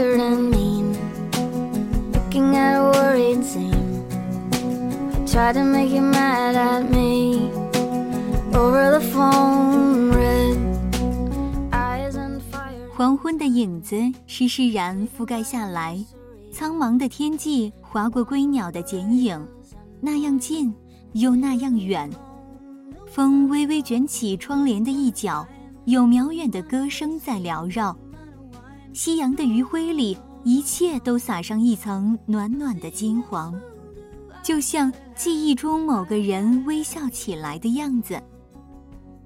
Tired and mean. Looking at a worried scene. Tried to make you mad at me. Over the phone, red eyes and fire. 黄昏的影子施施然覆盖下来，苍茫的天际划过归鸟的剪影，那样近又那样远。风微微卷起窗帘的一角，有渺远的歌声在缭绕。夕阳的余晖里，一切都洒上一层暖暖的金黄，就像记忆中某个人微笑起来的样子。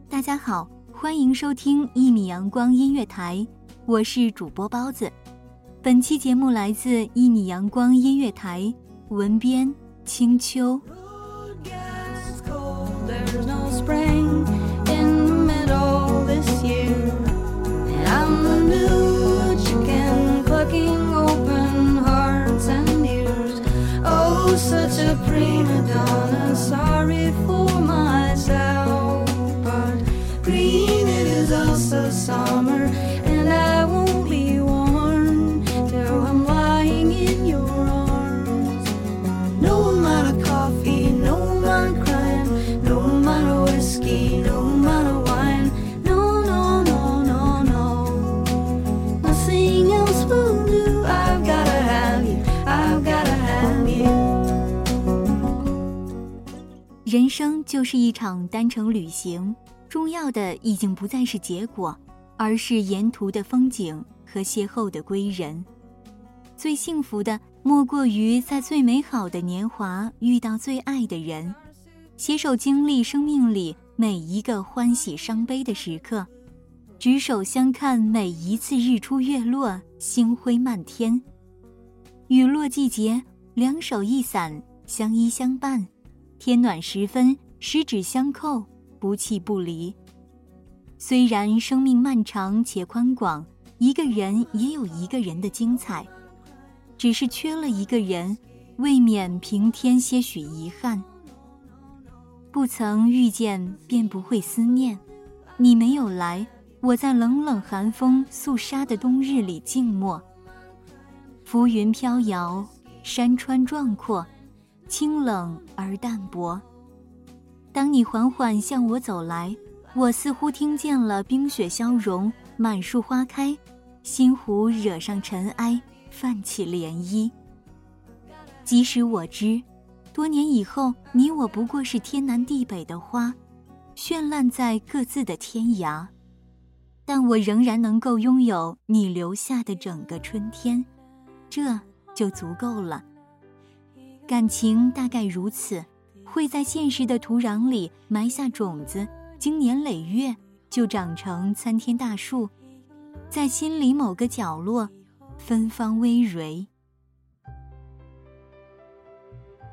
大家好，欢迎收听一米阳光音乐台，我是主播包子。本期节目来自一米阳光音乐台，文编青秋。Gets cold, there's no spring in the middle this year. And I'm the new such a prima donna, sorry for myself. But green it is also summer, and I won't be warm till I'm lying in your arms. No amount of coffee, no amount of no amount of whiskey, no amount of wine. No, no, no, no, no. Nothing else will 人生就是一场单程旅行，重要的已经不再是结果，而是沿途的风景和邂逅的归人。最幸福的莫过于在最美好的年华遇到最爱的人，携手经历生命里每一个欢喜伤悲的时刻，执手相看每一次日出月落，星辉漫天。雨落季节，两手一伞，相依相伴。天暖时分，十指相扣，不弃不离。虽然生命漫长且宽广，一个人也有一个人的精彩，只是缺了一个人，未免平添些许遗憾。不曾遇见，便不会思念。你没有来，我在冷冷寒风肃杀的冬日里静默。浮云飘摇，山川壮阔。清冷而淡薄。当你缓缓向我走来，我似乎听见了冰雪消融，满树花开，心湖惹上尘埃，泛起涟漪。即使我知，多年以后，你我不过是天南地北的花，绚烂在各自的天涯，但我仍然能够拥有你留下的整个春天，这就足够了。感情大概如此，会在现实的土壤里埋下种子，经年累月就长成参天大树，在心里某个角落芬芳葳蕤。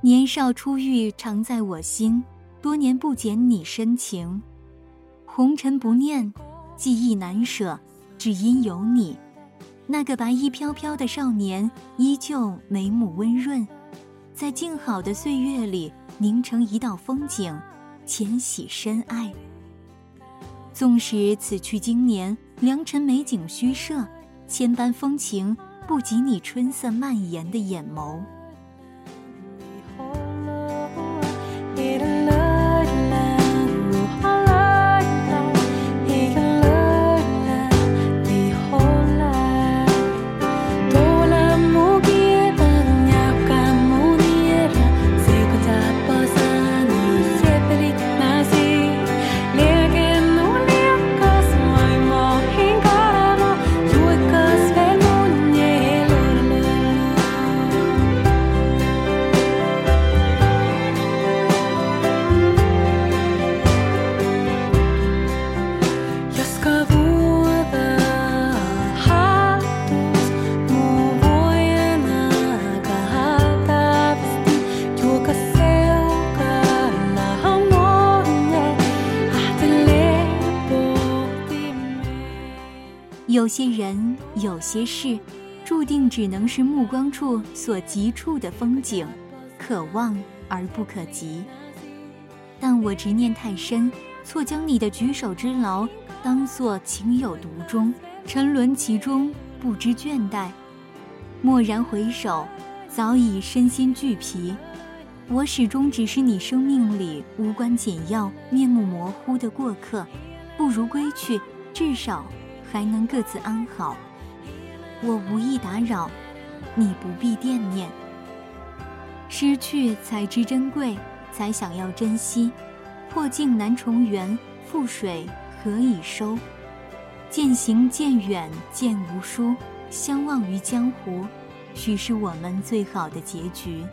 年少初遇常在我心，多年不减你深情。红尘不念，记忆难舍，只因有你。那个白衣飘飘的少年，依旧眉目温润，在静好的岁月里凝成一道风景，浅喜深爱。纵使此去经年，良辰美景虚设，千般风情不及你春色蔓延的眼眸。有些人，有些事，注定只能是目光处所及处的风景，可望而不可及。但我执念太深，错将你的举手之劳当作情有独钟，沉沦其中不知倦怠。蓦然回首，早已身心俱疲。我始终只是你生命里无关紧要、面目模糊的过客，不如归去，至少。还能各自安好，我无意打扰，你不必惦念。失去才知珍贵，才想要珍惜。破镜难重圆，覆水何以收？渐行渐远渐无书，相忘于江湖，许是我们最好的结局。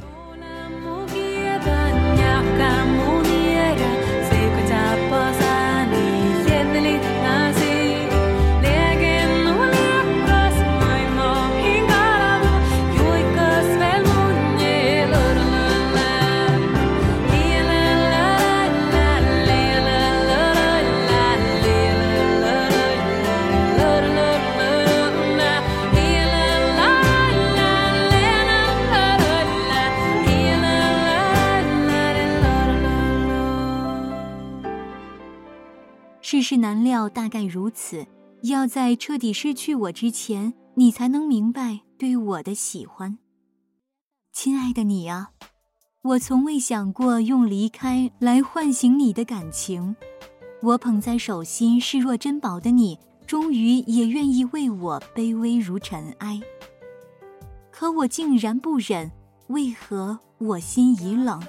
大概如此。要在彻底失去我之前，你才能明白对我的喜欢。亲爱的你啊，我从未想过用离开来唤醒你的感情。我捧在手心视若珍宝的你，终于也愿意为我卑微如尘埃。可我竟然不忍，为何我心已冷？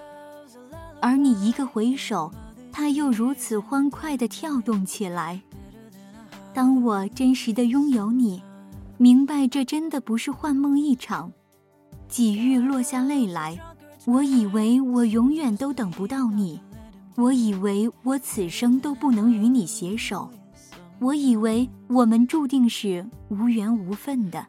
而你一个回首。它又如此欢快地跳动起来。当我真实的拥有你，明白这真的不是幻梦一场，几欲落下泪来。我以为我永远都等不到你，我以为我此生都不能与你携手，我以为我们注定是无缘无分的。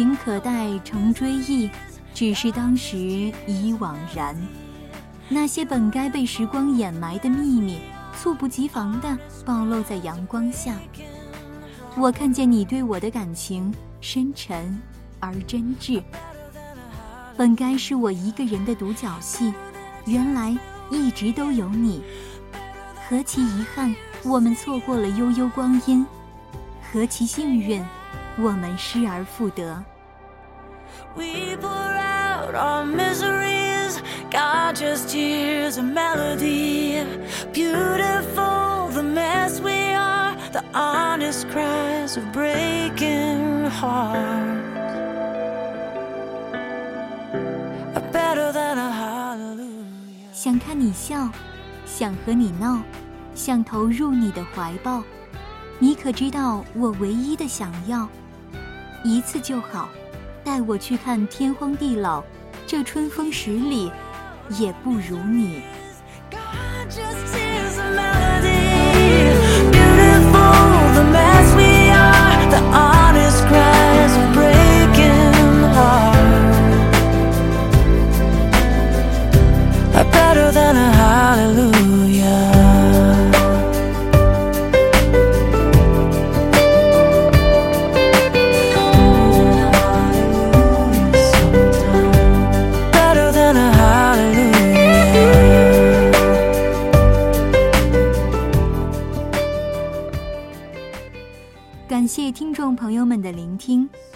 情可待成追忆，只是当时已惘然。那些本该被时光掩埋的秘密，猝不及防地暴露在阳光下。我看见你对我的感情深沉而真挚。本该是我一个人的独角戏，原来一直都有你。何其遗憾，我们错过了悠悠光阴；何其幸运，我们失而复得。We pour out our miseries, God just hears a melody. Beautiful, the mess we are, the honest cries of breaking hearts. Are better than a hallelujah. 想看你笑，想和你闹，想投入你的怀抱。你可知道我唯一的想要，一次就好，带我去看天荒地老，这春风十里，也不如你。